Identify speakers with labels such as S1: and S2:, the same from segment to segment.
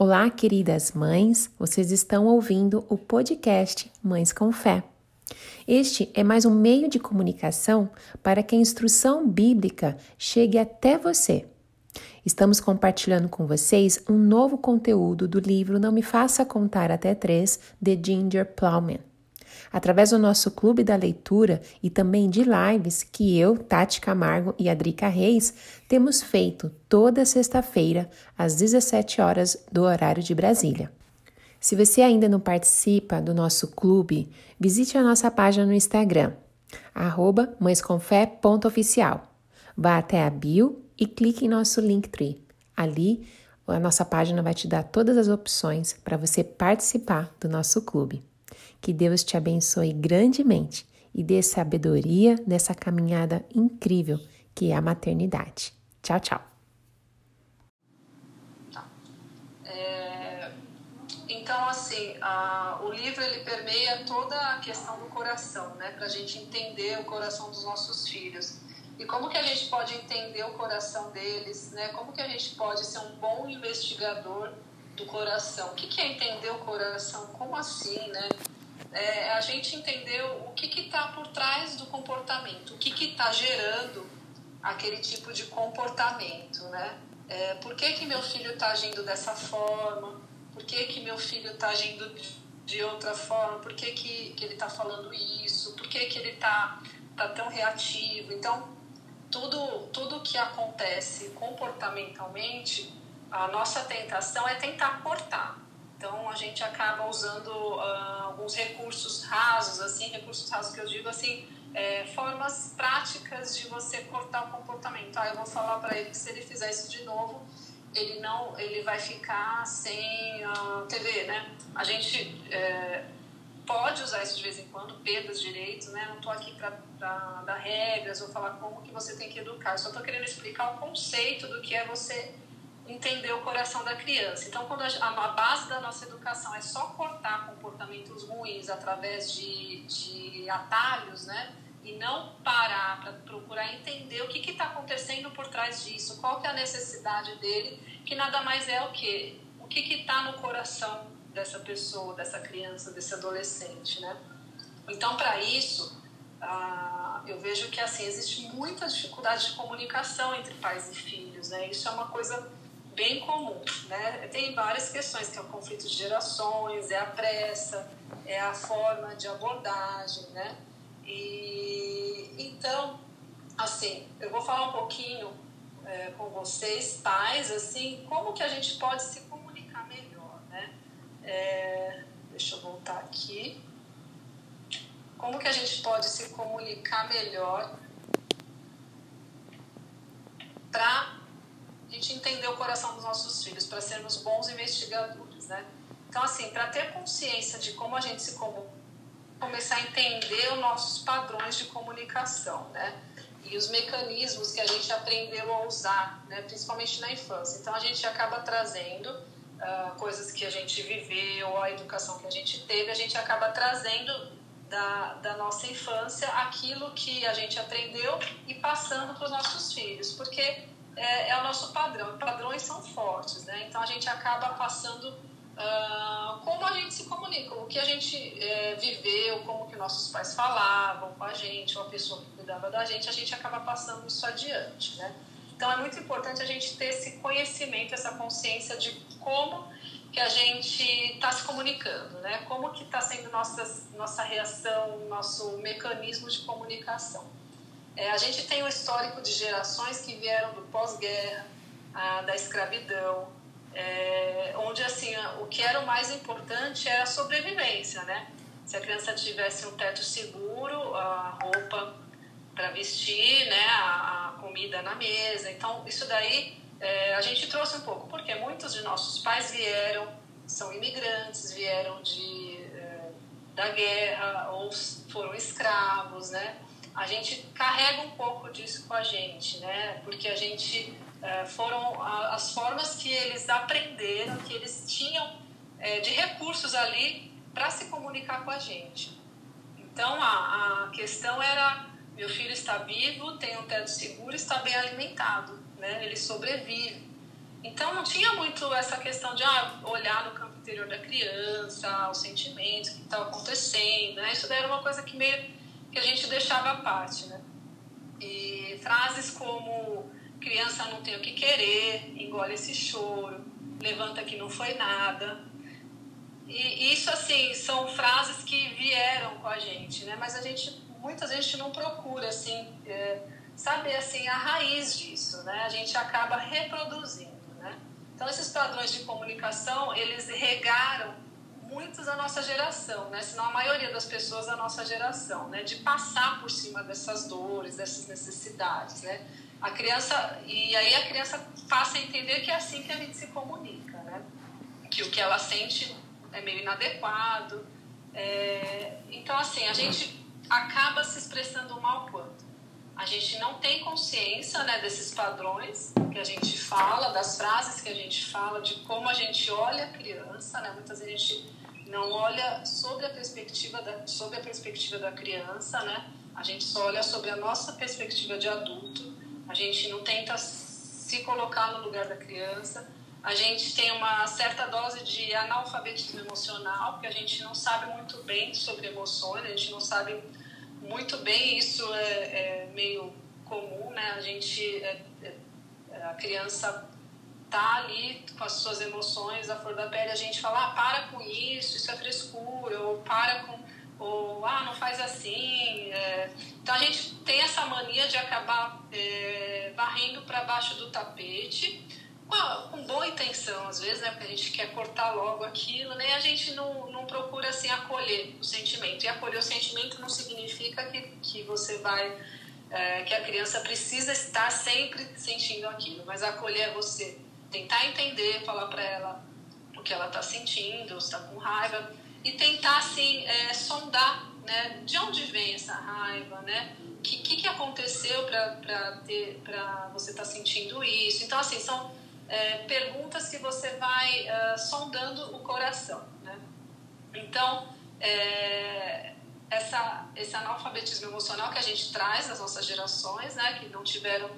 S1: Olá, queridas mães, vocês estão ouvindo o podcast Mães com Fé. Este é mais um meio de comunicação para que a instrução bíblica chegue até você. Estamos compartilhando com vocês um novo conteúdo do livro Não Me Faça Contar Até Três, de Ginger Plowman através do nosso clube da leitura e também de lives que eu, Tati Camargo e Adrica Reis temos feito toda sexta-feira às 17 horas do horário de Brasília. Se você ainda não participa do nosso clube, visite a nossa página no Instagram, arroba mãesconfé.oficial. Vá até a bio e clique em nosso Linktree. Ali, a nossa página vai te dar todas as opções para você participar do nosso clube. Que Deus te abençoe grandemente e dê sabedoria nessa caminhada incrível que é a maternidade. Tchau, tchau.
S2: É, então, assim, a, o livro ele permeia toda a questão do coração, né? Para a gente entender o coração dos nossos filhos. E como que a gente pode entender o coração deles, né? Como que a gente pode ser um bom investigador do coração? O que, que é entender o coração? Como assim, né? É, a gente entendeu o que está por trás do comportamento, o que está gerando aquele tipo de comportamento, né? É, por que, que meu filho está agindo dessa forma? Por que, que meu filho está agindo de outra forma? Por que, que, que ele está falando isso? Por que, que ele está tá tão reativo? Então, tudo, tudo que acontece comportamentalmente, a nossa tentação é tentar cortar então a gente acaba usando uh, alguns recursos rasos, assim, recursos rasos que eu digo assim, é, formas práticas de você cortar o comportamento. Ah, eu vou falar para ele que se ele fizer isso de novo, ele não, ele vai ficar sem a TV, né? A gente é, pode usar isso de vez em quando, perdas de direitos, né? Não estou aqui para dar regras ou falar como que você tem que educar. Eu só estou querendo explicar o conceito do que é você entender o coração da criança. Então, quando a, base da nossa educação é só cortar comportamentos ruins através de, de atalhos, né? E não parar para procurar entender o que está acontecendo por trás disso, qual que é a necessidade dele, que nada mais é o que? O que está no coração dessa pessoa, dessa criança, desse adolescente, né? Então, para isso, ah, eu vejo que assim existe muita dificuldade de comunicação entre pais e filhos, né? Isso é uma coisa bem comum, né? Tem várias questões, que é o conflito de gerações, é a pressa, é a forma de abordagem, né? E então, assim, eu vou falar um pouquinho é, com vocês, pais, assim, como que a gente pode se comunicar melhor, né? É, deixa eu voltar aqui. Como que a gente pode se comunicar melhor para a gente entender o coração dos nossos filhos, para sermos bons investigadores, né? Então, assim, para ter consciência de como a gente se comunica, começar a entender os nossos padrões de comunicação, né? E os mecanismos que a gente aprendeu a usar, né? Principalmente na infância. Então, a gente acaba trazendo uh, coisas que a gente viveu, a educação que a gente teve, a gente acaba trazendo da, da nossa infância aquilo que a gente aprendeu e passando para os nossos filhos, porque é, é o nosso padrão. Padrões são fortes, né? Então a gente acaba passando uh, como a gente se comunica, o que a gente é, viveu, como que nossos pais falavam com a gente, ou a pessoa que cuidava da gente, a gente acaba passando isso adiante, né? Então é muito importante a gente ter esse conhecimento, essa consciência de como que a gente está se comunicando, né? Como que está sendo nossa, nossa reação, nosso mecanismo de comunicação. É, a gente tem um histórico de gerações que vieram do pós-guerra, da escravidão, é, onde assim o que era o mais importante era a sobrevivência, né? Se a criança tivesse um teto seguro, a roupa para vestir, né, a, a, comida na mesa. Então isso daí é, a gente trouxe um pouco, porque muitos de nossos pais vieram, são imigrantes, vieram de é, da guerra ou foram escravos, né? A gente carrega um pouco disso com a gente, né? Porque a gente é, foram as formas que eles aprenderam, que eles tinham é, de recursos ali para se comunicar com a gente. Então a, a questão era: meu filho está vivo, tem um teto seguro, está bem alimentado, né? Ele sobrevive. Então não tinha muito essa questão de ah, olhar no campo interior da criança, os sentimentos, o que estava acontecendo, né? Isso daí era uma coisa que meio que a gente deixava à parte, né? E frases como criança não tem o que querer, engole esse choro, levanta que não foi nada. E isso, assim, são frases que vieram com a gente, né? Mas a gente, muitas vezes, a gente não procura, assim, é, saber, assim, a raiz disso, né? A gente acaba reproduzindo, né? Então, esses padrões de comunicação, eles regaram muitos da nossa geração, né? Senão a maioria das pessoas da nossa geração, né? De passar por cima dessas dores, dessas necessidades, né? A criança e aí a criança passa a entender que é assim que a gente se comunica, né? Que o que ela sente é meio inadequado. É... Então assim a gente acaba se expressando mal quanto a gente não tem consciência né, desses padrões que a gente fala, das frases que a gente fala, de como a gente olha a criança, né? Muitas vezes a gente não olha sobre a perspectiva da, sobre a perspectiva da criança, né? A gente só olha sobre a nossa perspectiva de adulto. A gente não tenta se colocar no lugar da criança. A gente tem uma certa dose de analfabetismo emocional, porque a gente não sabe muito bem sobre emoções, a gente não sabe muito bem, isso é, é meio comum, né? A gente, é, é, a criança tá ali com as suas emoções, a flor da pele, a gente fala, ah, para com isso, isso é frescura, ou para com, ou ah, não faz assim. É... Então a gente tem essa mania de acabar é, varrendo para baixo do tapete, com, com boa intenção às vezes, né, porque a gente quer cortar logo aquilo, né, e a gente não, não procura assim acolher o sentimento. E acolher o sentimento não significa que, que você vai. É, que a criança precisa estar sempre sentindo aquilo, mas acolher é você tentar entender, falar para ela o que ela está sentindo, se está com raiva e tentar assim é, sondar, né, de onde vem essa raiva, né? O que, que, que aconteceu para você estar tá sentindo isso? Então assim são é, perguntas que você vai uh, sondando o coração, né? Então é, essa esse analfabetismo emocional que a gente traz das nossas gerações, né, que não tiveram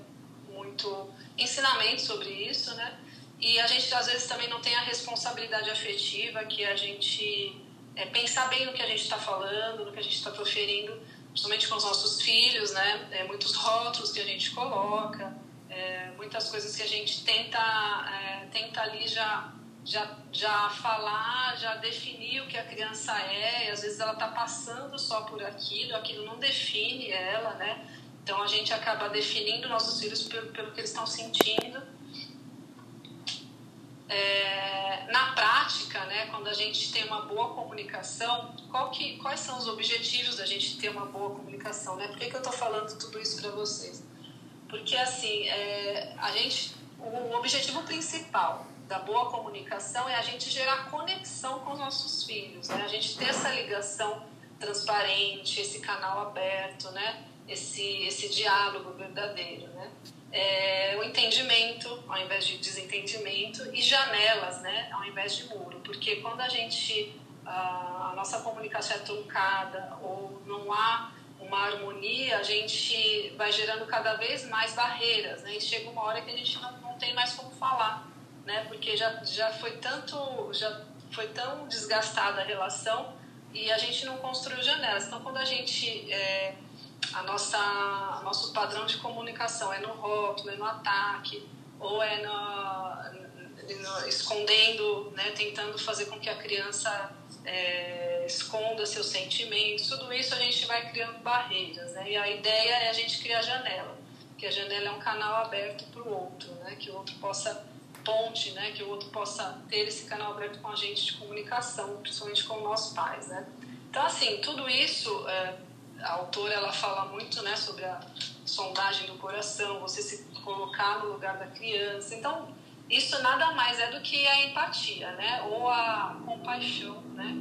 S2: muito ensinamento sobre isso, né? E a gente às vezes também não tem a responsabilidade afetiva, que a gente é, pensar bem no que a gente está falando, no que a gente está proferindo, principalmente com os nossos filhos, né? É, muitos rótulos que a gente coloca, é, muitas coisas que a gente tenta, é, tenta ali já, já, já falar, já definir o que a criança é, e às vezes ela está passando só por aquilo, aquilo não define ela, né? Então a gente acaba definindo nossos filhos pelo, pelo que eles estão sentindo. É, na prática, né, quando a gente tem uma boa comunicação, que, quais são os objetivos da gente ter uma boa comunicação? Né? Por que, que eu estou falando tudo isso para vocês? Porque assim, é, a gente, o objetivo principal da boa comunicação é a gente gerar conexão com os nossos filhos, né? a gente ter essa ligação transparente, esse canal aberto, né? Esse, esse diálogo verdadeiro, né? É, o entendimento ao invés de desentendimento e janelas, né? Ao invés de muro, porque quando a gente a, nossa comunicação é truncada ou não há uma harmonia, a gente vai gerando cada vez mais barreiras, né? E chega uma hora que a gente não, não tem mais como falar, né? Porque já, já foi tanto, já foi tão desgastada a relação e a gente não construiu janelas. Então, quando a gente é, a nossa nosso padrão de comunicação é no rótulo, é no ataque, ou é no, no escondendo, né, tentando fazer com que a criança é, esconda seus sentimentos, tudo isso a gente vai criando barreiras, né? E a ideia é a gente criar janela, que a janela é um canal aberto para o outro, né? Que o outro possa ponte, né? Que o outro possa ter esse canal aberto com a gente de comunicação, principalmente com nossos pais, né? Então assim, tudo isso é, a autora ela fala muito né, sobre a sondagem do coração, você se colocar no lugar da criança. Então, isso nada mais é do que a empatia, né? Ou a compaixão, né?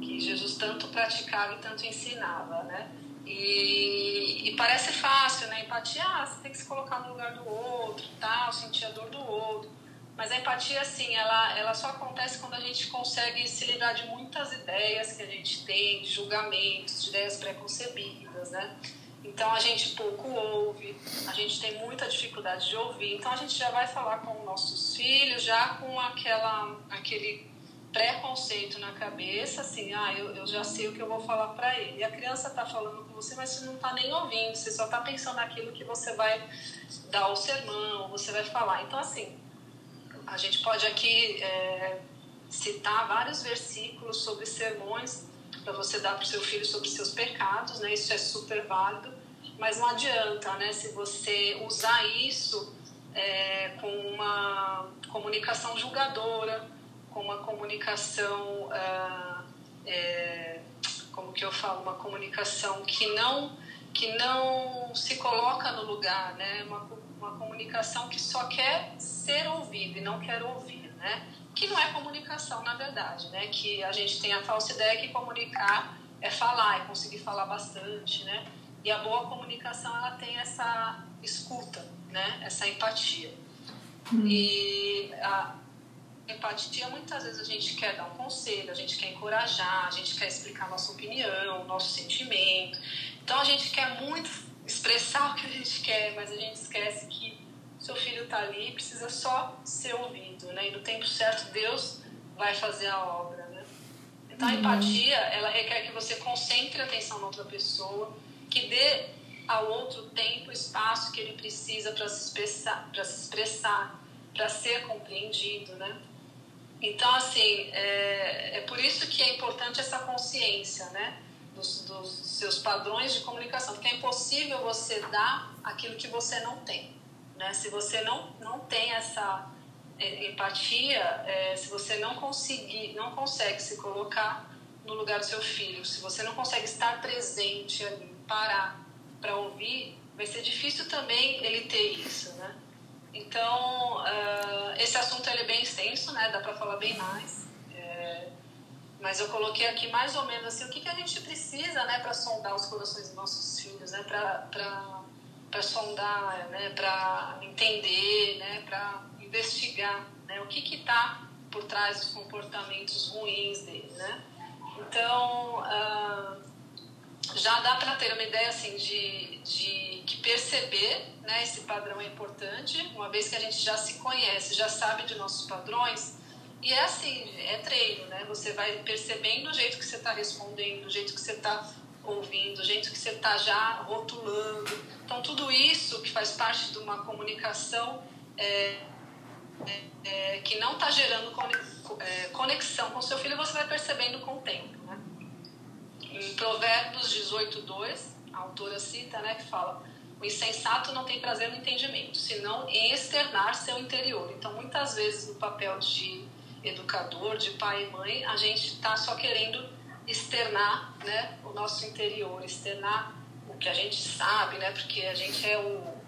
S2: Que Jesus tanto praticava e tanto ensinava, né? E, e parece fácil, né? Empatia, ah, você tem que se colocar no lugar do outro, tal, sentir a dor do outro. Mas a empatia, assim, ela, ela só acontece quando a gente consegue se livrar de muitas ideias que a gente tem, de julgamentos, de ideias preconcebidas, né? Então a gente pouco ouve, a gente tem muita dificuldade de ouvir. Então a gente já vai falar com nossos filhos já com aquela aquele preconceito na cabeça, assim, ah, eu, eu já sei o que eu vou falar para ele. E a criança está falando com você, mas você não está nem ouvindo, você só está pensando naquilo que você vai dar o sermão, você vai falar. Então, assim, a gente pode aqui é, citar vários versículos sobre sermões para você dar para o seu filho sobre seus pecados, né? Isso é super válido, mas não adianta, né? Se você usar isso é, com uma comunicação julgadora, com uma comunicação, ah, é, como que eu falo, uma comunicação que não que não se coloca no lugar, né? Uma, uma comunicação que só quer ser ouvida e não quer ouvir, né? Que não é comunicação, na verdade, né? Que a gente tem a falsa ideia que comunicar é falar, é conseguir falar bastante, né? E a boa comunicação, ela tem essa escuta, né? Essa empatia. Hum. E a, empatia, muitas vezes a gente quer dar um conselho, a gente quer encorajar, a gente quer explicar a nossa opinião, nosso sentimento. Então a gente quer muito expressar o que a gente quer, mas a gente esquece que seu filho está ali e precisa só ser ouvido, né? E no tempo certo Deus vai fazer a obra, né? Então a uhum. empatia, ela requer que você concentre a atenção na outra pessoa, que dê ao outro tempo, espaço que ele precisa para se expressar, para se expressar, para ser compreendido, né? Então, assim, é, é por isso que é importante essa consciência, né? Dos, dos, seus padrões de comunicação, porque é impossível você dar aquilo que você não tem, né? Se você não, não tem essa é, empatia, é, se você não conseguir, não consegue se colocar no lugar do seu filho, se você não consegue estar presente parar para ouvir, vai ser difícil também ele ter isso, né? Então, uh, esse assunto ele é bem extenso, né? Dá para falar bem mais. É, mas eu coloquei aqui mais ou menos assim o que, que a gente precisa, né, para sondar os corações dos nossos filhos, né? Para sondar, né? Para entender, né? Para investigar, né? O que está por trás dos comportamentos ruins dele, né? Então, uh, já dá para ter uma ideia assim de, de que perceber né, esse padrão é importante, uma vez que a gente já se conhece, já sabe de nossos padrões. E é assim, é treino, né? Você vai percebendo o jeito que você está respondendo, o jeito que você está ouvindo, o jeito que você está já rotulando. Então, tudo isso que faz parte de uma comunicação é, é, é, que não está gerando é, conexão com seu filho, você vai percebendo com o tempo, né? Em Provérbios 18, 2, a autora cita, né, que fala o insensato não tem prazer no entendimento, senão em externar seu interior. Então, muitas vezes, no papel de educador, de pai e mãe, a gente está só querendo externar né, o nosso interior, externar o que a gente sabe, né, porque a gente é o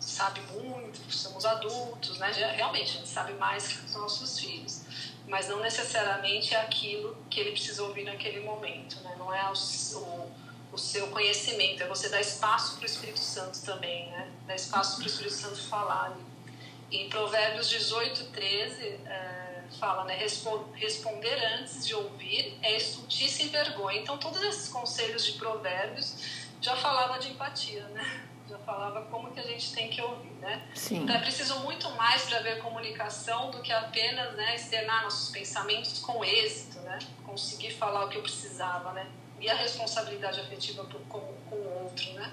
S2: sabe muito, somos adultos, né, realmente a gente sabe mais que os nossos filhos, mas não necessariamente é aquilo que ele precisa ouvir naquele momento, né, não é o, o o seu conhecimento, é você dar espaço para o Espírito Santo também, né? Dar espaço para o Espírito Santo falar. Em Provérbios 18, 13, é, fala, né? Responder antes de ouvir é estultice e vergonha. Então, todos esses conselhos de Provérbios já falava de empatia, né? Já falava como que a gente tem que ouvir, né? Sim. Então, é preciso muito mais para ver comunicação do que apenas né, externar nossos pensamentos com êxito, né? Conseguir falar o que eu precisava, né? e a responsabilidade afetiva com, com o outro, né?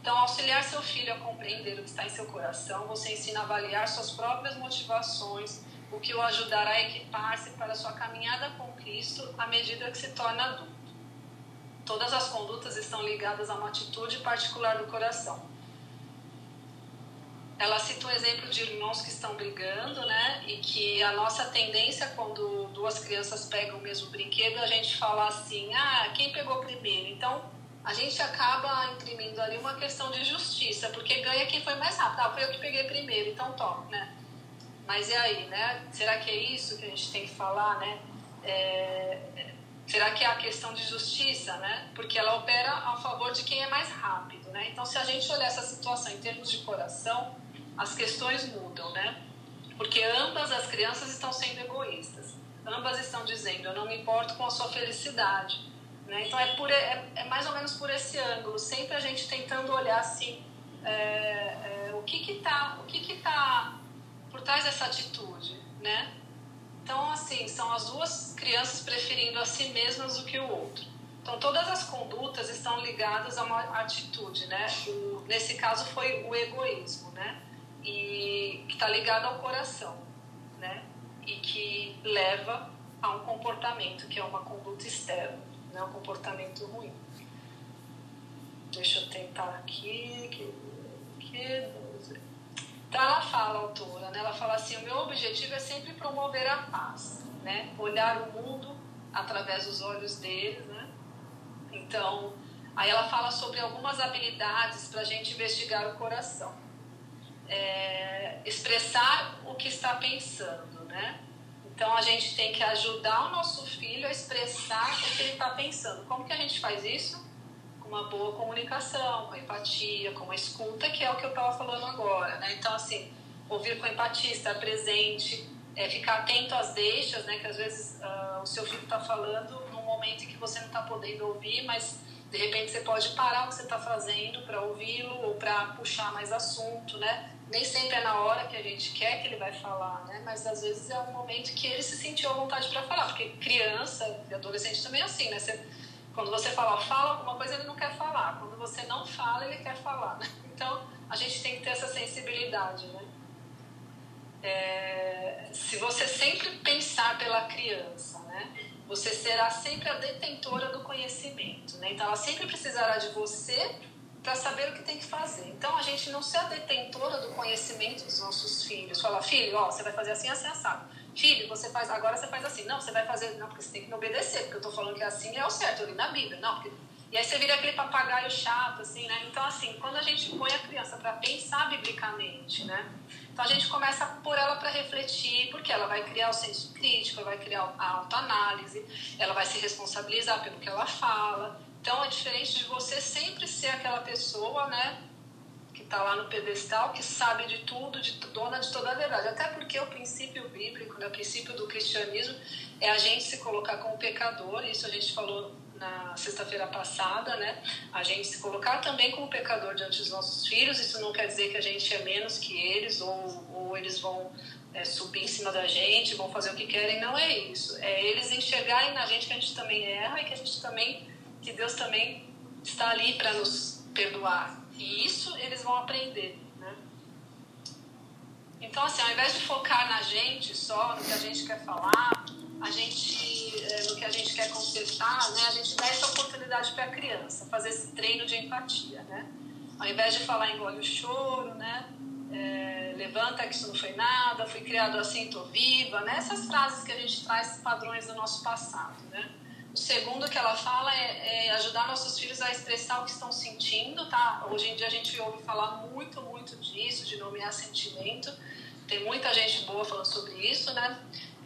S2: Então, auxiliar seu filho a compreender o que está em seu coração, você ensina a avaliar suas próprias motivações, o que o ajudará a equipar-se para sua caminhada com Cristo à medida que se torna adulto. Todas as condutas estão ligadas a uma atitude particular do coração ela cita um exemplo de irmãos que estão brigando, né? E que a nossa tendência quando duas crianças pegam o mesmo brinquedo, a gente fala assim: ah, quem pegou primeiro? Então a gente acaba imprimindo ali uma questão de justiça, porque ganha quem foi mais rápido. Ah, foi eu que peguei primeiro, então toma, né? Mas e aí, né? Será que é isso que a gente tem que falar, né? É, será que é a questão de justiça, né? Porque ela opera a favor de quem é mais rápido, né? Então, se a gente olhar essa situação em termos de coração, as questões mudam, né? Porque ambas as crianças estão sendo egoístas. Ambas estão dizendo: eu não me importo com a sua felicidade. Né? Então é, por, é, é, mais ou menos por esse ângulo, sempre a gente tentando olhar assim, é, é, o que que tá, o que que tá por trás dessa atitude, né? Então assim, são as duas crianças preferindo a si mesmas do que o outro. Então todas as condutas estão ligadas a uma atitude, né? O, nesse caso foi o egoísmo, né? E que está ligado ao coração, né? E que leva a um comportamento que é uma conduta externa né, um comportamento ruim. Deixa eu tentar aqui. Que, que, então ela fala, a autora, né, ela fala assim: o meu objetivo é sempre promover a paz, né, olhar o mundo através dos olhos dele. Né? Então, aí ela fala sobre algumas habilidades para a gente investigar o coração. É, expressar o que está pensando, né? Então a gente tem que ajudar o nosso filho a expressar o que ele está pensando. Como que a gente faz isso? Uma boa comunicação, com empatia, com uma escuta, que é o que eu estava falando agora. Né? Então, assim, ouvir com empatia, estar presente, é, ficar atento às deixas, né? que às vezes uh, o seu filho está falando num momento em que você não está podendo ouvir, mas de repente você pode parar o que você está fazendo para ouvi-lo ou para puxar mais assunto, né? Nem sempre é na hora que a gente quer que ele vai falar, né? Mas às vezes é um momento que ele se sentiu à vontade para falar, porque criança e adolescente também é assim, né? Você, quando você fala, fala alguma coisa, ele não quer falar. Quando você não fala, ele quer falar, né? Então a gente tem que ter essa sensibilidade, né? É, se você sempre pensar pela criança, né? Você será sempre a detentora do conhecimento, né? Então ela sempre precisará de você para saber o que tem que fazer. Então a gente não ser a detentora do conhecimento dos nossos filhos. Falar, filho, ó, você vai fazer assim, assim, assado. Filho, você faz, agora você faz assim. Não, você vai fazer, não, porque você tem que me obedecer, porque eu tô falando que assim é o certo, eu li na Bíblia. Não, porque... E aí você vira aquele papagaio chato, assim, né? Então, assim, quando a gente põe a criança para pensar biblicamente, né? Então a gente começa por ela para refletir, porque ela vai criar o senso crítico, ela vai criar a autoanálise, ela vai se responsabilizar pelo que ela fala. Então é diferente de você sempre ser aquela pessoa, né, está lá no pedestal, que sabe de tudo, de dona de toda a verdade. Até porque o princípio bíblico, né, o princípio do cristianismo é a gente se colocar como pecador. Isso a gente falou na sexta-feira passada, né? A gente se colocar também como pecador diante dos nossos filhos, isso não quer dizer que a gente é menos que eles ou, ou eles vão é, subir em cima da gente, vão fazer o que querem, não é isso. É eles enxergarem na gente que a gente também erra e que a gente também, que Deus também está ali para nos perdoar. E isso eles vão aprender, né? Então, assim, ao invés de focar na gente só, no que a gente quer falar, a gente, é, no que a gente quer consertar, né, a gente dá essa oportunidade para a criança, fazer esse treino de empatia, né? Ao invés de falar engole o choro, né? É, levanta que isso não foi nada, fui criado assim, tô viva, né? Essas frases que a gente traz padrões do nosso passado, né? O segundo que ela fala é, é, ajudar nossos filhos a expressar o que estão sentindo, tá? Hoje em dia a gente ouve falar muito, muito disso, de nomear sentimento. Tem muita gente boa falando sobre isso, né?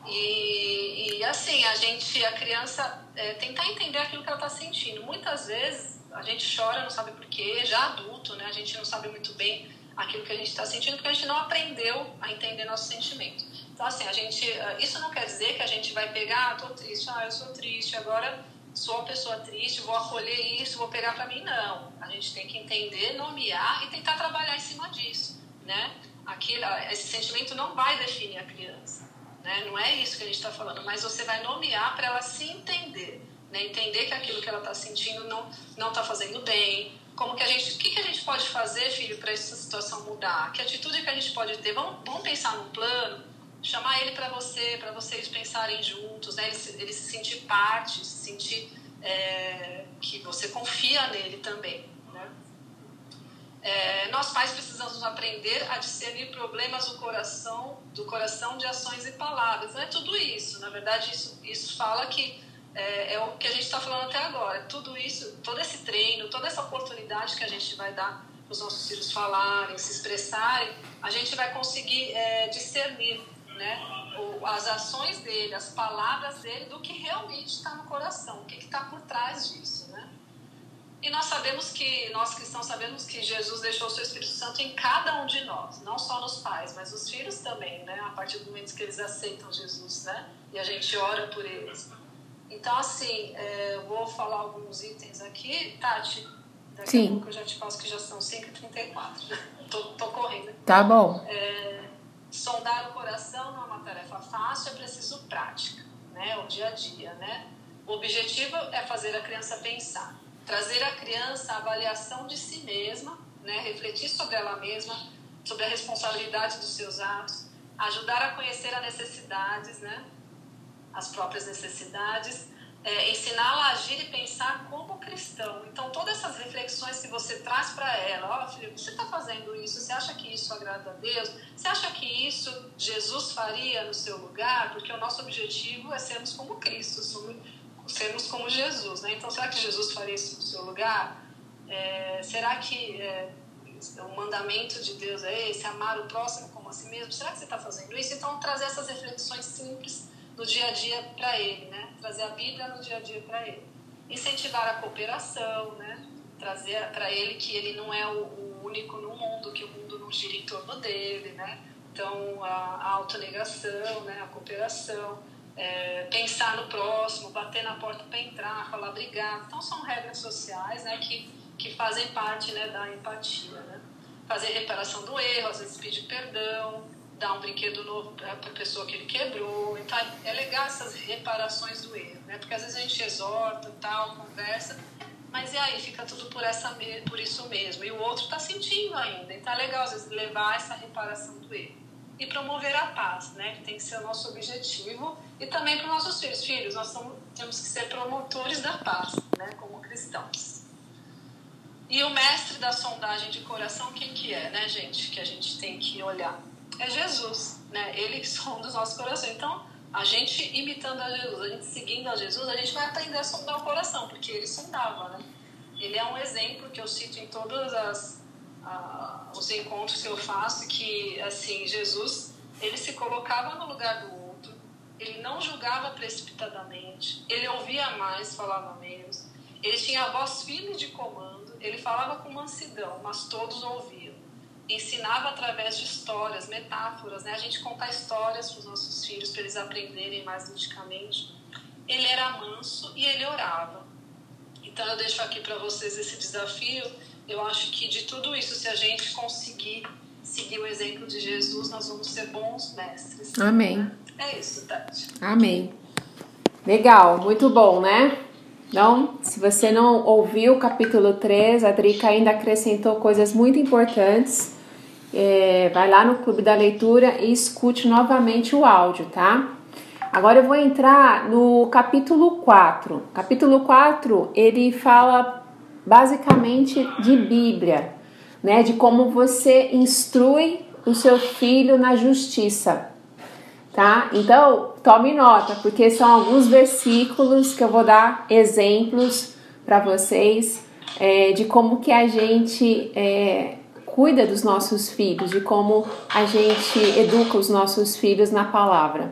S2: E, e assim, a gente, a criança, é, tentar entender aquilo que ela está sentindo. Muitas vezes a gente chora, não sabe porquê, já adulto, né? A gente não sabe muito bem aquilo que a gente está sentindo porque a gente não aprendeu a entender nosso sentimento. Então, assim, a gente, é, isso não quer dizer que a gente vai pegar, ah, tô triste, ah, eu sou triste, agora sou uma pessoa triste, vou acolher isso, vou pegar para mim. Não. A gente tem que entender, nomear e tentar trabalhar em cima disso, né? Aquilo, esse sentimento não vai definir a criança. Né? Não é isso que a gente está falando, mas você vai nomear para ela se entender, né? entender que aquilo que ela está sentindo não não está fazendo bem. Como que a gente, o que, que a gente pode fazer, filho, para essa situação mudar? Que atitude que a gente pode ter? Vamos, vamos pensar num plano, chamar ele para você, para vocês pensarem juntos, né? ele, se, ele se sentir parte, se sentir é, que você confia nele também. É, nós pais precisamos aprender a discernir problemas do coração, do coração de ações e palavras. Não é tudo isso. Na verdade, isso, isso fala que é, é o que a gente está falando até agora. Tudo isso, todo esse treino, toda essa oportunidade que a gente vai dar para os nossos filhos falarem, se expressarem, a gente vai conseguir é, discernir né, as ações dele, as palavras dele, do que realmente está no coração, o que está por trás disso. Né? E nós sabemos que, nós cristãos sabemos que Jesus deixou o seu Espírito Santo em cada um de nós, não só nos pais, mas os filhos também, né? A partir do momento que eles aceitam Jesus, né? E a gente ora por eles. Então, assim, é, vou falar alguns itens aqui. Tati, daqui
S1: Sim.
S2: a pouco eu já te passo que já são 5h34. tô, tô correndo.
S1: Tá bom.
S2: É, sondar o coração não é uma tarefa fácil, é preciso prática, né? O dia a dia, né? O objetivo é fazer a criança pensar, trazer a criança a avaliação de si mesma, né? Refletir sobre ela mesma, sobre a responsabilidade dos seus atos, ajudar a conhecer as necessidades, né? As próprias necessidades, é, ensiná-la a agir e pensar como cristão. Então, todas essas reflexões que você traz para ela, ó, oh, filho, você está fazendo isso? Você acha que isso agrada a Deus? Você acha que isso Jesus faria no seu lugar? Porque o nosso objetivo é sermos como Cristo, sermos como Jesus, né? Então, será que Jesus faria isso no seu lugar? É, será que é, o mandamento de Deus é esse, amar o próximo como a si mesmo? Será que você está fazendo isso? Então, trazer essas reflexões simples no dia a dia para ele, né? Trazer a Bíblia no dia a dia para ele. Incentivar a cooperação, né? Trazer para ele que ele não é o, único no mundo, que o mundo não gira em torno dele, né? Então, a, a autonegação, né? A cooperação. É, pensar no próximo, bater na porta para entrar, falar obrigado. Então, são regras sociais, né? Que, que fazem parte né, da empatia, né? Fazer reparação do erro, às vezes pedir perdão, dar um brinquedo novo para a pessoa que ele quebrou. Então é legal essas reparações do erro, né? Porque às vezes a gente exorta, tal, conversa, mas e aí fica tudo por essa por isso mesmo. E o outro está sentindo ainda. Então é legal às vezes levar essa reparação do erro e promover a paz, né? Que tem que ser o nosso objetivo e também para os nossos filhos. Filhos, nós somos, temos que ser promotores da paz, né? Como cristãos. E o mestre da sondagem de coração, quem que é, né, gente? Que a gente tem que olhar é Jesus, né? Ele sonda os nossos corações. Então, a gente imitando a Jesus, a gente seguindo a Jesus, a gente vai aprender a sondar o coração, porque ele sondava, né? Ele é um exemplo que eu cito em todos as, os encontros que eu faço, que, assim, Jesus, ele se colocava no lugar do outro, ele não julgava precipitadamente, ele ouvia mais, falava menos, ele tinha a voz firme de comando, ele falava com mansidão, mas todos ouviam ensinava através de histórias, metáforas, né? A gente contar histórias para os nossos filhos para eles aprenderem mais ludigamente. Ele era manso e ele orava. Então eu deixo aqui para vocês esse desafio. Eu acho que de tudo isso, se a gente conseguir seguir o exemplo de Jesus, nós vamos ser bons mestres.
S1: Amém.
S2: É isso, Tati.
S1: Amém. Legal, muito bom, né? Então, se você não ouviu o capítulo 3, a Drica ainda acrescentou coisas muito importantes é, vai lá no Clube da Leitura e escute novamente o áudio, tá? Agora eu vou entrar no capítulo 4. Capítulo 4, ele fala basicamente de Bíblia, né? De como você instrui o seu filho na justiça, tá? Então, tome nota, porque são alguns versículos que eu vou dar exemplos para vocês é, de como que a gente é, cuida dos nossos filhos, de como a gente educa os nossos filhos na palavra.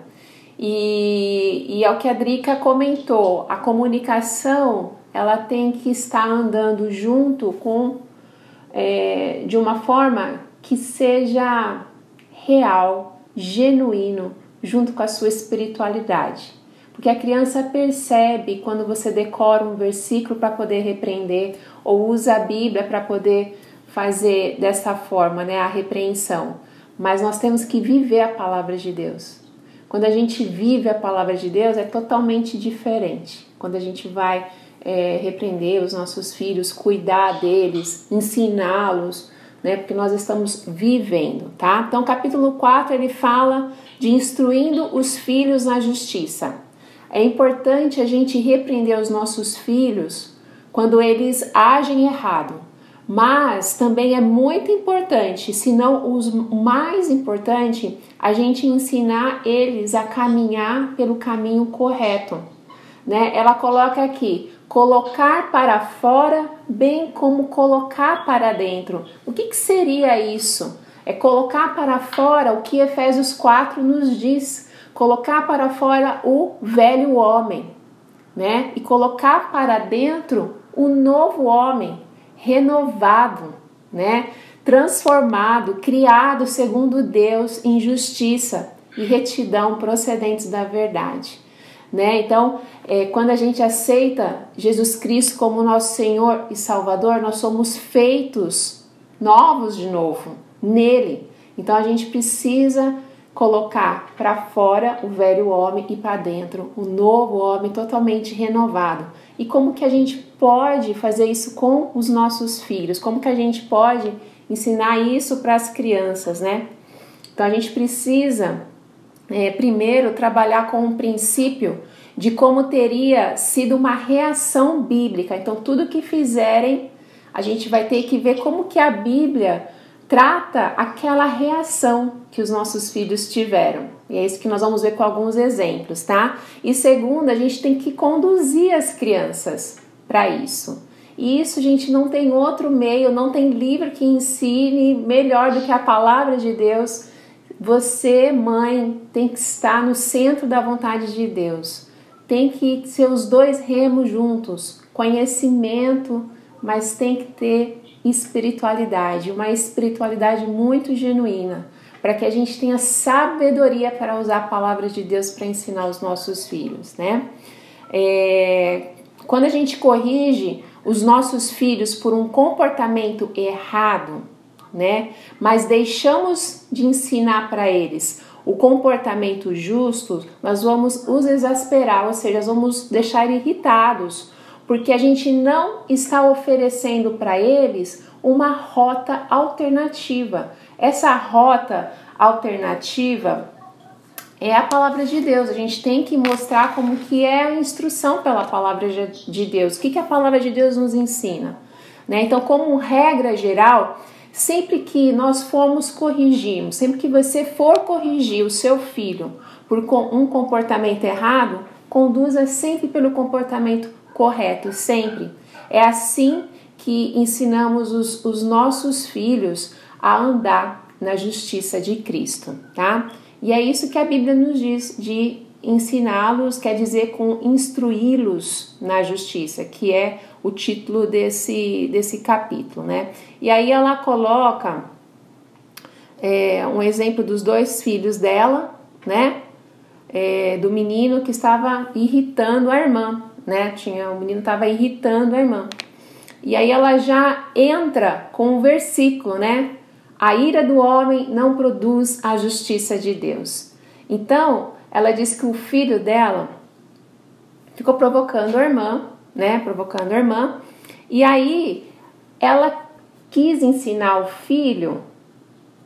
S1: E, e é o que a Drica comentou, a comunicação ela tem que estar andando junto com é, de uma forma que seja real, genuíno, junto com a sua espiritualidade. Porque a criança percebe quando você decora um versículo para poder repreender ou usa a Bíblia para poder fazer dessa forma, né, a repreensão, mas nós temos que viver a palavra de Deus. Quando a gente vive a palavra de Deus é totalmente diferente. Quando a gente vai é, repreender os nossos filhos, cuidar deles, ensiná-los, né, porque nós estamos vivendo, tá? Então, capítulo 4 ele fala de instruindo os filhos na justiça. É importante a gente repreender os nossos filhos quando eles agem errado, mas também é muito importante, se não o mais importante, a gente ensinar eles a caminhar pelo caminho correto. Né? Ela coloca aqui: colocar para fora, bem como colocar para dentro. O que, que seria isso? É colocar para fora o que Efésios 4 nos diz: colocar para fora o velho homem, né? E colocar para dentro o novo homem renovado, né? Transformado, criado segundo Deus em justiça e retidão procedentes da verdade. né? Então, é, quando a gente aceita Jesus Cristo como nosso Senhor e Salvador, nós somos feitos novos de novo nele. Então, a gente precisa colocar para fora o velho homem e para dentro o novo homem totalmente renovado. E como que a gente pode fazer isso com os nossos filhos? Como que a gente pode ensinar isso para as crianças, né? Então a gente precisa é, primeiro trabalhar com o um princípio de como teria sido uma reação bíblica. Então tudo que fizerem, a gente vai ter que ver como que a Bíblia trata aquela reação que os nossos filhos tiveram. E é isso que nós vamos ver com alguns exemplos, tá? E segundo, a gente tem que conduzir as crianças para isso. E isso, gente, não tem outro meio, não tem livro que ensine melhor do que a palavra de Deus. Você, mãe, tem que estar no centro da vontade de Deus. Tem que ser os dois remos juntos, conhecimento, mas tem que ter espiritualidade, uma espiritualidade muito genuína, para que a gente tenha sabedoria para usar a palavra de Deus para ensinar os nossos filhos, né? É, quando a gente corrige os nossos filhos por um comportamento errado, né? Mas deixamos de ensinar para eles o comportamento justo, nós vamos os exasperar, ou seja, nós vamos deixar irritados, porque a gente não está oferecendo para eles uma rota alternativa. Essa rota alternativa é a palavra de Deus. A gente tem que mostrar como que é a instrução pela palavra de Deus. O que, que a palavra de Deus nos ensina? Né? Então, como regra geral, sempre que nós formos corrigir, sempre que você for corrigir o seu filho por um comportamento errado, conduza sempre pelo comportamento correto, sempre. É assim que ensinamos os, os nossos filhos a andar na justiça de Cristo, tá? E é isso que a Bíblia nos diz de ensiná-los, quer dizer com instruí-los na justiça, que é o título desse, desse capítulo, né? E aí ela coloca é, um exemplo dos dois filhos dela, né? É, do menino que estava irritando a irmã, né? Tinha o menino estava irritando a irmã. E aí ela já entra com um versículo, né? A ira do homem não produz a justiça de Deus. Então, ela diz que o filho dela ficou provocando a irmã, né? Provocando a irmã. E aí ela quis ensinar o filho,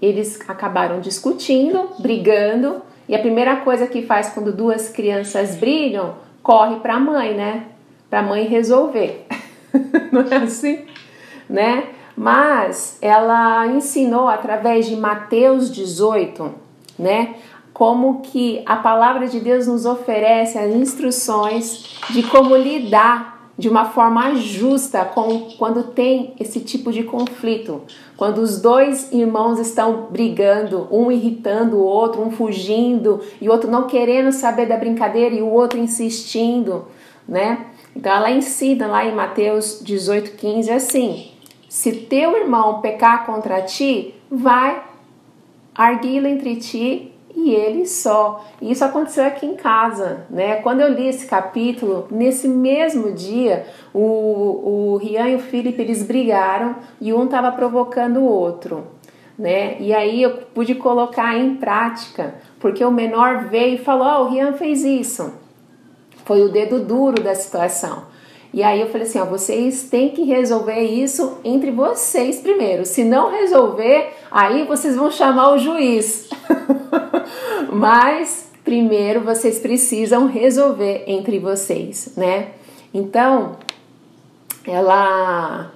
S1: eles acabaram discutindo, brigando, e a primeira coisa que faz quando duas crianças brigam corre para a mãe, né? Para a mãe resolver. Não é assim? Né? Mas ela ensinou através de Mateus 18, né? Como que a palavra de Deus nos oferece as instruções de como lidar de uma forma justa com quando tem esse tipo de conflito, quando os dois irmãos estão brigando, um irritando o outro, um fugindo e o outro não querendo saber da brincadeira e o outro insistindo, né? Então ela ensina lá em Mateus 18:15 assim: se teu irmão pecar contra ti, vai arguí-lo entre ti e ele só. E isso aconteceu aqui em casa, né? Quando eu li esse capítulo, nesse mesmo dia, o, o Rian e o Felipe eles brigaram e um estava provocando o outro, né? E aí eu pude colocar em prática, porque o menor veio e falou: "Ó, oh, o Rian fez isso". Foi o dedo duro da situação. E aí eu falei assim, ó, vocês têm que resolver isso entre vocês primeiro. Se não resolver, aí vocês vão chamar o juiz. Mas primeiro vocês precisam resolver entre vocês, né? Então, ela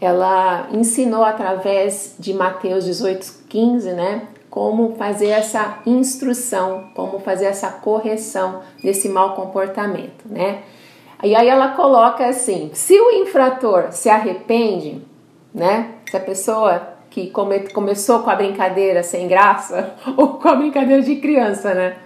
S1: ela ensinou através de Mateus 18:15, né? Como fazer essa instrução, como fazer essa correção desse mau comportamento, né? E aí ela coloca assim: se o infrator se arrepende, né? Se a pessoa que come, começou com a brincadeira sem graça ou com a brincadeira de criança, né?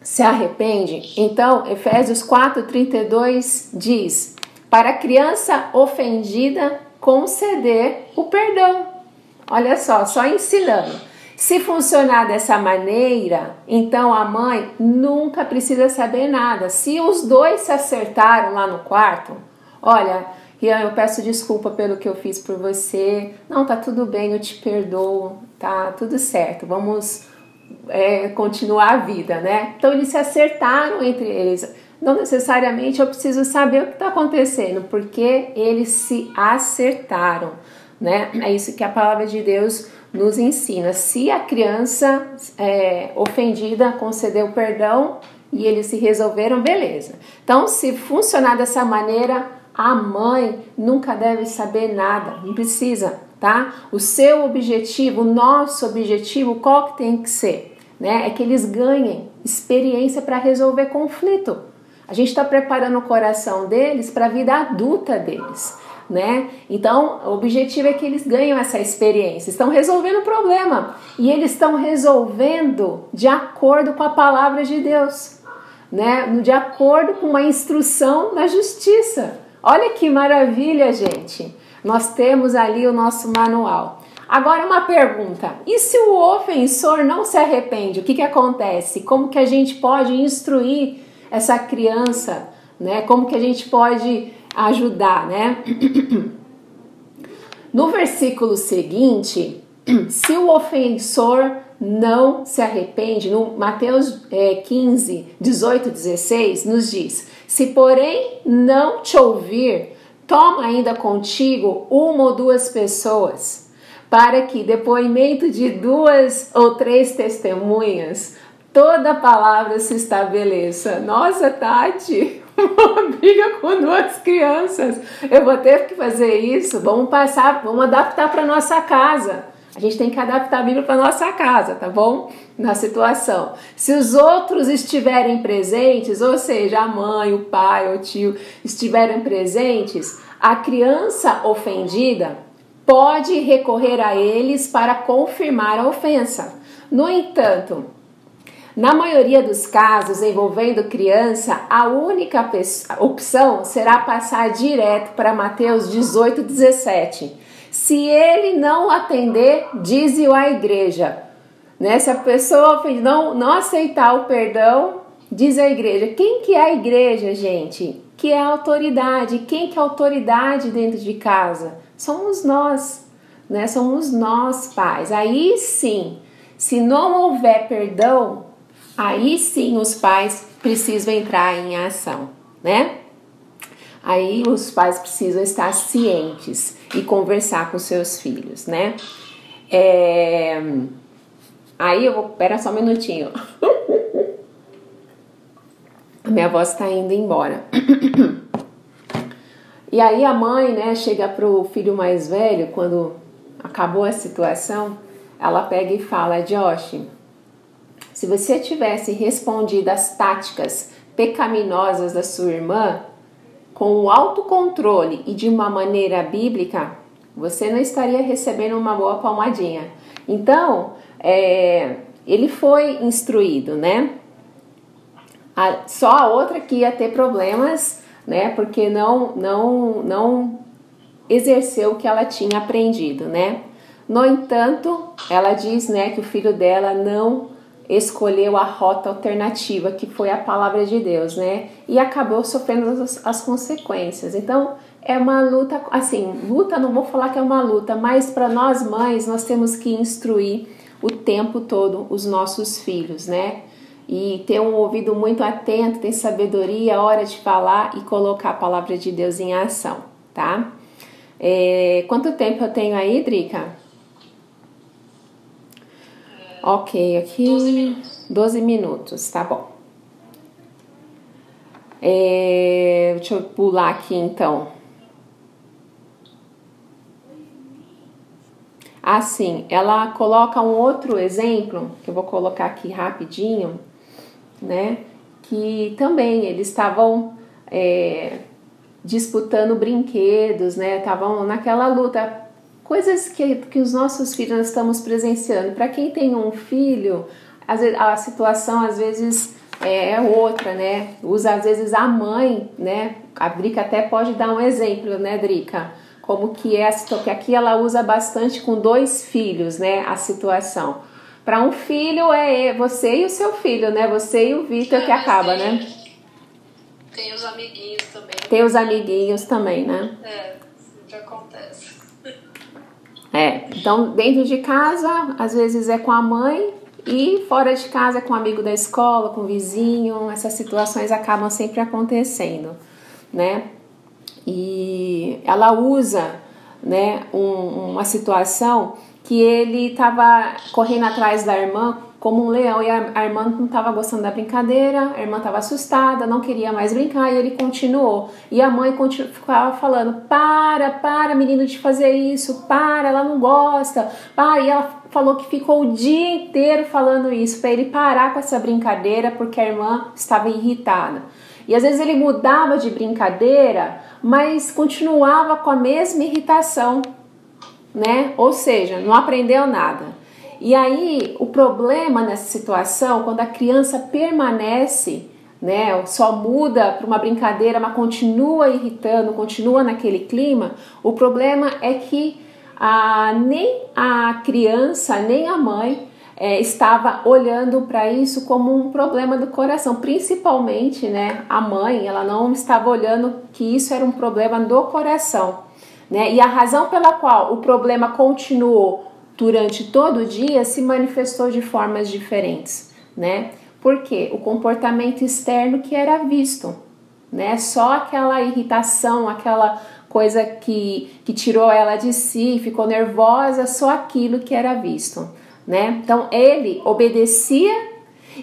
S1: Se arrepende, então Efésios 4:32 diz: para a criança ofendida conceder o perdão. Olha só, só ensinando. Se funcionar dessa maneira, então a mãe nunca precisa saber nada. Se os dois se acertaram lá no quarto, olha, Rian, eu peço desculpa pelo que eu fiz por você. Não, tá tudo bem, eu te perdoo, tá tudo certo. Vamos é, continuar a vida, né? Então eles se acertaram entre eles. Não necessariamente eu preciso saber o que está acontecendo, porque eles se acertaram, né? É isso que a palavra de Deus nos ensina. Se a criança é, ofendida concedeu perdão e eles se resolveram, beleza. Então, se funcionar dessa maneira, a mãe nunca deve saber nada, não precisa, tá? O seu objetivo, o nosso objetivo, qual que tem que ser? Né? É que eles ganhem experiência para resolver conflito. A gente está preparando o coração deles para a vida adulta deles. Né? Então, o objetivo é que eles ganhem essa experiência, estão resolvendo o problema e eles estão resolvendo de acordo com a palavra de Deus, né? De acordo com uma instrução da justiça. Olha que maravilha, gente! Nós temos ali o nosso manual. Agora uma pergunta: e se o ofensor não se arrepende? O que, que acontece? Como que a gente pode instruir essa criança, né? Como que a gente pode ajudar, né? No versículo seguinte, se o ofensor não se arrepende, no Mateus é, 15, 18, 16, nos diz: Se porém não te ouvir, toma ainda contigo uma ou duas pessoas, para que depoimento de duas ou três testemunhas toda palavra se estabeleça. Nossa, Tati, uma briga com duas crianças. Eu vou ter que fazer isso. Vamos passar, vamos adaptar para nossa casa. A gente tem que adaptar a Bíblia para nossa casa, tá bom? Na situação. Se os outros estiverem presentes, ou seja, a mãe, o pai, o tio estiverem presentes, a criança ofendida pode recorrer a eles para confirmar a ofensa. No entanto, na maioria dos casos envolvendo criança, a única opção será passar direto para Mateus 18, 17. Se ele não atender, diz-o à igreja. Né? Se a pessoa não, não aceitar o perdão, diz a igreja. Quem que é a igreja, gente? Que é a autoridade. Quem que é a autoridade dentro de casa? Somos nós, né? Somos nós, pais. Aí sim, se não houver perdão, Aí sim os pais precisam entrar em ação, né? Aí os pais precisam estar cientes e conversar com seus filhos, né? É... Aí eu vou. Pera só um minutinho. A minha voz está indo embora. E aí a mãe, né, chega pro filho mais velho, quando acabou a situação, ela pega e fala: Josh, se você tivesse respondido às táticas pecaminosas da sua irmã com o autocontrole e de uma maneira bíblica, você não estaria recebendo uma boa palmadinha. Então, é, ele foi instruído, né? A, só a outra que ia ter problemas, né? Porque não, não, não exerceu o que ela tinha aprendido, né? No entanto, ela diz, né, que o filho dela não escolheu a rota alternativa, que foi a palavra de Deus, né? E acabou sofrendo as, as consequências. Então, é uma luta, assim, luta, não vou falar que é uma luta, mas para nós mães, nós temos que instruir o tempo todo os nossos filhos, né? E ter um ouvido muito atento, ter sabedoria, hora de falar e colocar a palavra de Deus em ação, tá? É, quanto tempo eu tenho aí, Drica? Ok, aqui 12 minutos, 12 minutos tá bom. É, deixa eu pular aqui então. Assim, ela coloca um outro exemplo, que eu vou colocar aqui rapidinho, né? Que também eles estavam é, disputando brinquedos, né? Estavam naquela luta coisas que, que os nossos filhos estamos presenciando. Para quem tem um filho, a situação às vezes é, é outra, né? Usa às vezes a mãe, né? A Drica até pode dar um exemplo, né, Drica? Como que é a situação, que aqui ela usa bastante com dois filhos, né? A situação. Para um filho é você e o seu filho, né? Você e o Vitor é, que acaba,
S2: tem,
S1: né?
S2: Tem os amiguinhos também.
S1: Tem os amiguinhos também,
S2: né? É, sempre acontece.
S1: É, então dentro de casa, às vezes é com a mãe e fora de casa é com um amigo da escola, com o vizinho, essas situações acabam sempre acontecendo, né? E ela usa, né, um, uma situação que ele estava correndo atrás da irmã como um leão e a, a irmã não estava gostando da brincadeira, a irmã estava assustada, não queria mais brincar e ele continuou. E a mãe continu, ficava falando: para, para, menino, de fazer isso, para, ela não gosta, para. E ela falou que ficou o dia inteiro falando isso para ele parar com essa brincadeira porque a irmã estava irritada. E às vezes ele mudava de brincadeira, mas continuava com a mesma irritação né? Ou seja, não aprendeu nada. E aí, o problema nessa situação, quando a criança permanece, né, só muda para uma brincadeira, mas continua irritando, continua naquele clima, o problema é que a, nem a criança, nem a mãe é, estava olhando para isso como um problema do coração, principalmente, né, a mãe, ela não estava olhando que isso era um problema do coração. Né? E a razão pela qual o problema continuou durante todo o dia se manifestou de formas diferentes, né? Porque o comportamento externo que era visto, né? Só aquela irritação, aquela coisa que, que tirou ela de si, ficou nervosa, só aquilo que era visto, né? Então ele obedecia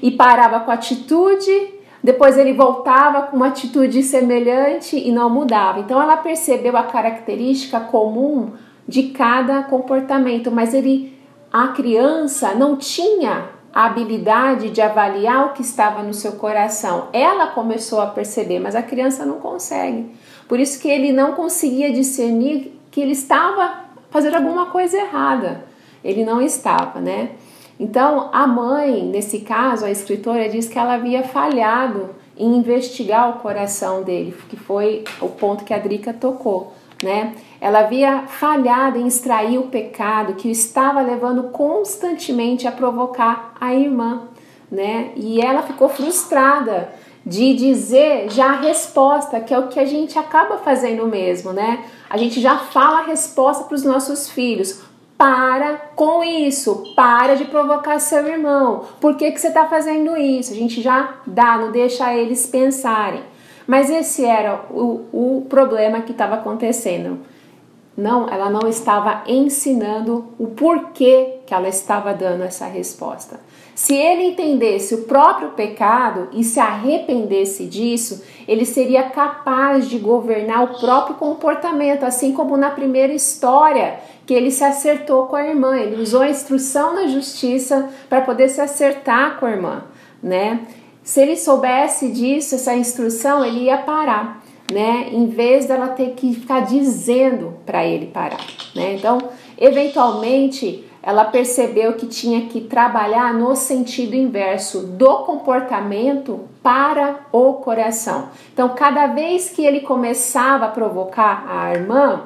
S1: e parava com atitude depois ele voltava com uma atitude semelhante e não mudava. Então ela percebeu a característica comum de cada comportamento, mas ele a criança não tinha a habilidade de avaliar o que estava no seu coração. Ela começou a perceber, mas a criança não consegue. Por isso que ele não conseguia discernir que ele estava fazendo alguma coisa errada. Ele não estava, né? Então, a mãe, nesse caso, a escritora diz que ela havia falhado em investigar o coração dele, que foi o ponto que a Drica tocou, né? Ela havia falhado em extrair o pecado que o estava levando constantemente a provocar a irmã, né? E ela ficou frustrada de dizer já a resposta, que é o que a gente acaba fazendo mesmo, né? A gente já fala a resposta para os nossos filhos. Para com isso, para de provocar seu irmão. Por que, que você está fazendo isso? A gente já dá, não deixa eles pensarem. Mas esse era o, o problema que estava acontecendo. Não, ela não estava ensinando o porquê que ela estava dando essa resposta. Se ele entendesse o próprio pecado e se arrependesse disso, ele seria capaz de governar o próprio comportamento, assim como na primeira história que ele se acertou com a irmã. Ele usou a instrução da justiça para poder se acertar com a irmã, né? Se ele soubesse disso, essa instrução, ele ia parar, né? Em vez dela ter que ficar dizendo para ele parar, né? Então, eventualmente, ela percebeu que tinha que trabalhar no sentido inverso do comportamento para o coração. Então, cada vez que ele começava a provocar a irmã,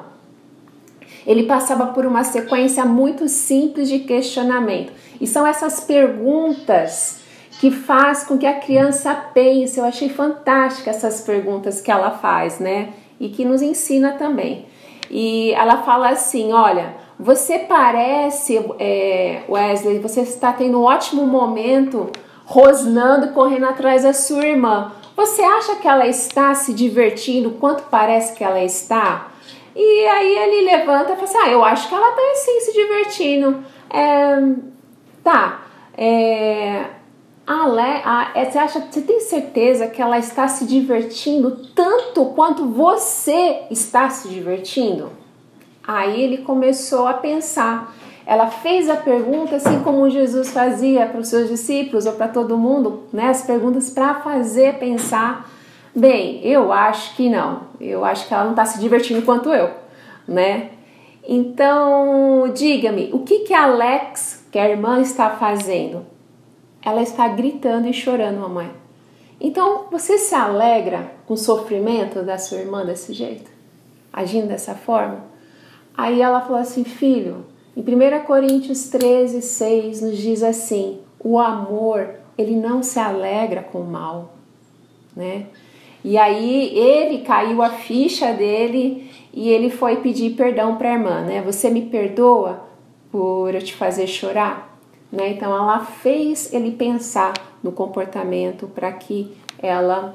S1: ele passava por uma sequência muito simples de questionamento. E são essas perguntas que faz com que a criança pense. Eu achei fantástica essas perguntas que ela faz, né? E que nos ensina também. E ela fala assim: olha, você parece, é, Wesley, você está tendo um ótimo momento rosnando, correndo atrás da sua irmã. Você acha que ela está se divertindo quanto parece que ela está? E aí ele levanta e fala assim: Ah, eu acho que ela tá assim se divertindo. É, tá. É, Ale, a, é, você acha, você tem certeza que ela está se divertindo tanto quanto você está se divertindo? Aí ele começou a pensar. Ela fez a pergunta assim como Jesus fazia para os seus discípulos ou para todo mundo, né? As perguntas para fazer pensar Bem, eu acho que não. Eu acho que ela não está se divertindo quanto eu, né? Então, diga-me, o que que a Alex, que a irmã, está fazendo? Ela está gritando e chorando, mamãe. Então, você se alegra com o sofrimento da sua irmã desse jeito? Agindo dessa forma? Aí ela falou assim: Filho, Em 1 Coríntios 13, 6 nos diz assim: o amor, ele não se alegra com o mal, né? E aí ele caiu a ficha dele e ele foi pedir perdão para a irmã, né? Você me perdoa por eu te fazer chorar? Né? Então ela fez ele pensar no comportamento para que ela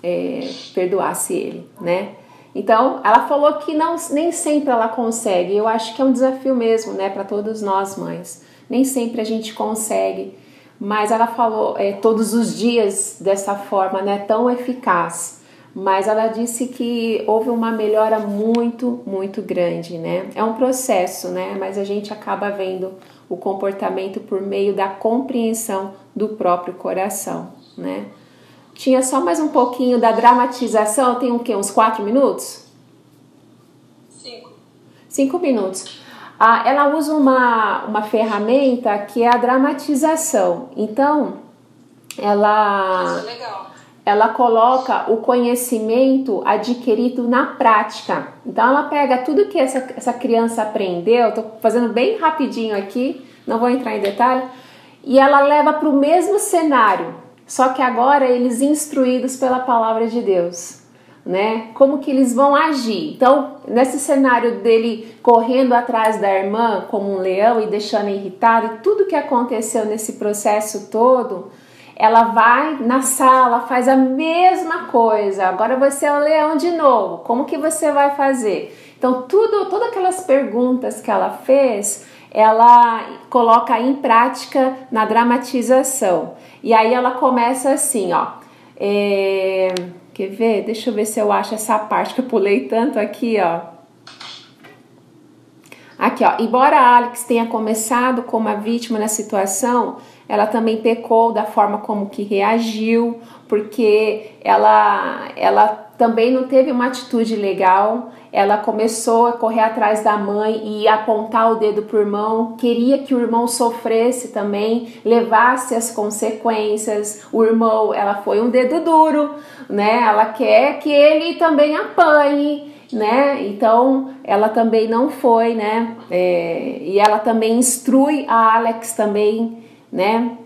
S1: é, perdoasse ele, né? Então ela falou que não, nem sempre ela consegue. Eu acho que é um desafio mesmo, né, para todos nós mães. Nem sempre a gente consegue, mas ela falou é, todos os dias dessa forma, né, tão eficaz. Mas ela disse que houve uma melhora muito, muito grande, né? É um processo, né? Mas a gente acaba vendo o comportamento por meio da compreensão do próprio coração, né? Tinha só mais um pouquinho da dramatização, tem o quê? Uns quatro minutos?
S2: Cinco.
S1: Cinco minutos. Ah, ela usa uma, uma ferramenta que é a dramatização. Então, ela.
S2: Isso é legal
S1: ela coloca o conhecimento adquirido na prática. Então ela pega tudo que essa, essa criança aprendeu, estou fazendo bem rapidinho aqui, não vou entrar em detalhe, e ela leva para o mesmo cenário, só que agora eles instruídos pela palavra de Deus. Né? Como que eles vão agir? Então, nesse cenário dele correndo atrás da irmã como um leão e deixando irritado, e tudo que aconteceu nesse processo todo, ela vai na sala, faz a mesma coisa. Agora você é o leão de novo. Como que você vai fazer? Então, tudo, todas aquelas perguntas que ela fez, ela coloca em prática na dramatização. E aí ela começa assim, ó. É, quer ver? Deixa eu ver se eu acho essa parte que eu pulei tanto aqui, ó. Aqui, ó. Embora Alex tenha começado como a vítima na situação, ela também pecou da forma como que reagiu, porque ela, ela também não teve uma atitude legal. Ela começou a correr atrás da mãe e apontar o dedo para o irmão, queria que o irmão sofresse também, levasse as consequências. O irmão, ela foi um dedo duro, né? Ela quer que ele também apanhe né? Então ela também não foi, né? É, e ela também instrui a Alex também né?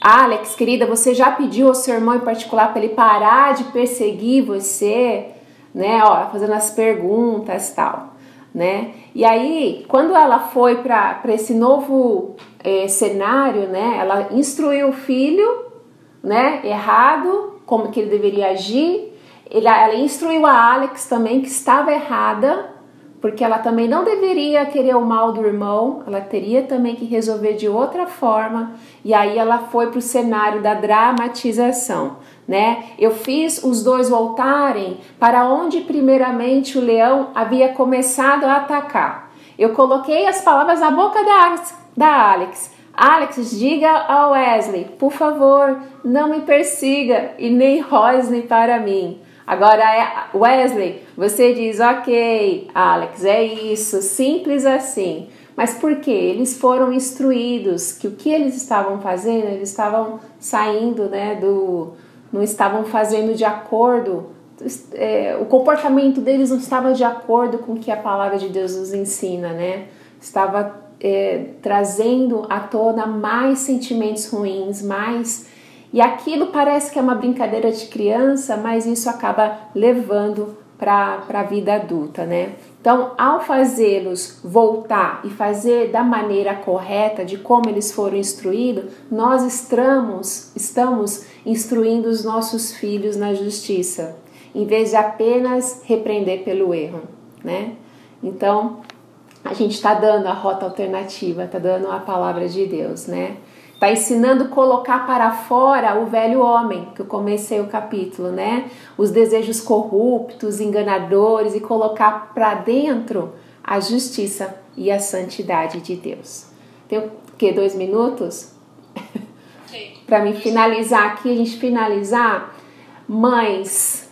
S1: Alex, querida, você já pediu ao seu irmão em particular para ele parar de perseguir você, né? Ó, fazendo as perguntas tal, né? E aí, quando ela foi para esse novo é, cenário, né? Ela instruiu o filho, né? Errado, como que ele deveria agir. Ele, ela instruiu a Alex também que estava errada, porque ela também não deveria querer o mal do irmão, ela teria também que resolver de outra forma, e aí ela foi para o cenário da dramatização, né? Eu fiz os dois voltarem para onde primeiramente o leão havia começado a atacar. Eu coloquei as palavras na boca da, da Alex. Alex, diga ao Wesley, por favor, não me persiga e nem rosne para mim. Agora, é, Wesley, você diz, ok, Alex, é isso, simples assim. Mas por quê? Eles foram instruídos que o que eles estavam fazendo, eles estavam saindo, né, do. não estavam fazendo de acordo, é, o comportamento deles não estava de acordo com o que a palavra de Deus nos ensina, né? Estava é, trazendo à tona mais sentimentos ruins, mais e aquilo parece que é uma brincadeira de criança, mas isso acaba levando para a vida adulta, né? Então, ao fazê-los voltar e fazer da maneira correta, de como eles foram instruídos, nós estamos, estamos instruindo os nossos filhos na justiça, em vez de apenas repreender pelo erro, né? Então, a gente está dando a rota alternativa, está dando a palavra de Deus, né? Está ensinando a colocar para fora o velho homem, que eu comecei o capítulo, né? Os desejos corruptos, enganadores e colocar para dentro a justiça e a santidade de Deus. Tem o que? Dois minutos? para mim finalizar aqui, a gente finalizar. Mães,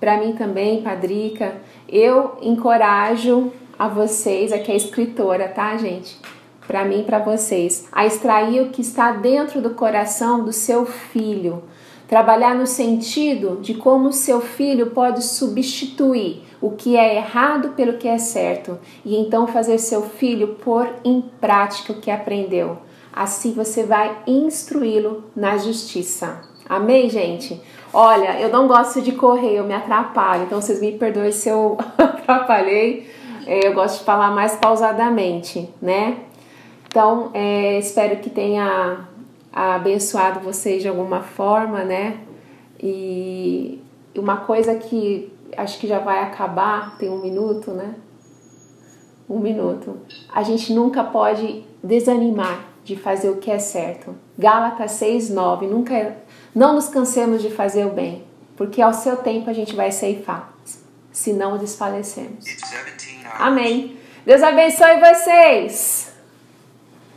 S1: para mim também, Padrica, eu encorajo a vocês, aqui é a escritora, tá, gente? Para mim e para vocês, a extrair o que está dentro do coração do seu filho. Trabalhar no sentido de como o seu filho pode substituir o que é errado pelo que é certo e então fazer seu filho pôr em prática o que aprendeu. Assim você vai instruí-lo na justiça. Amém, gente? Olha, eu não gosto de correr, eu me atrapalho, então vocês me perdoem se eu atrapalhei. É, eu gosto de falar mais pausadamente, né? Então, é, espero que tenha abençoado vocês de alguma forma, né? E uma coisa que acho que já vai acabar, tem um minuto, né? Um minuto. A gente nunca pode desanimar de fazer o que é certo. Gálatas 6:9, nunca não nos cansemos de fazer o bem, porque ao seu tempo a gente vai ceifar, se não desfalecemos. Amém. Deus abençoe vocês.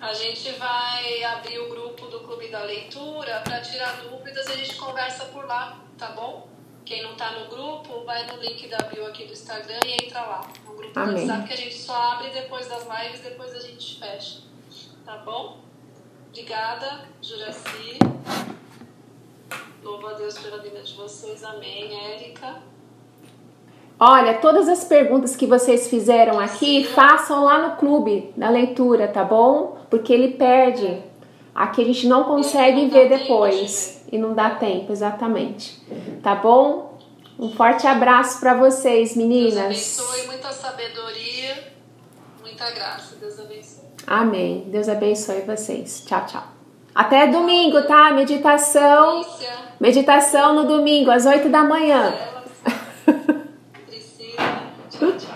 S2: A gente vai abrir o grupo do Clube da Leitura para tirar dúvidas e a gente conversa por lá, tá bom? Quem não está no grupo, vai no link da bio aqui do Instagram e entra lá. No grupo Amém. do WhatsApp que a gente só abre depois das lives, depois a gente fecha. Tá bom? Obrigada, Juraci. Louvo a Deus pela vida de vocês. Amém, Érica.
S1: Olha, todas as perguntas que vocês fizeram aqui, façam lá no clube da leitura, tá bom? Porque ele perde. Aqui a gente não consegue não ver depois. De e não dá tempo, exatamente. Tá bom? Um forte abraço para vocês, meninas. Deus
S2: abençoe, muita sabedoria, muita graça. Deus abençoe.
S1: Amém. Deus abençoe vocês. Tchau, tchau. Até domingo, tá? Meditação. Meditação no domingo, às 8 da manhã.
S2: Priscila. Tchau, tchau.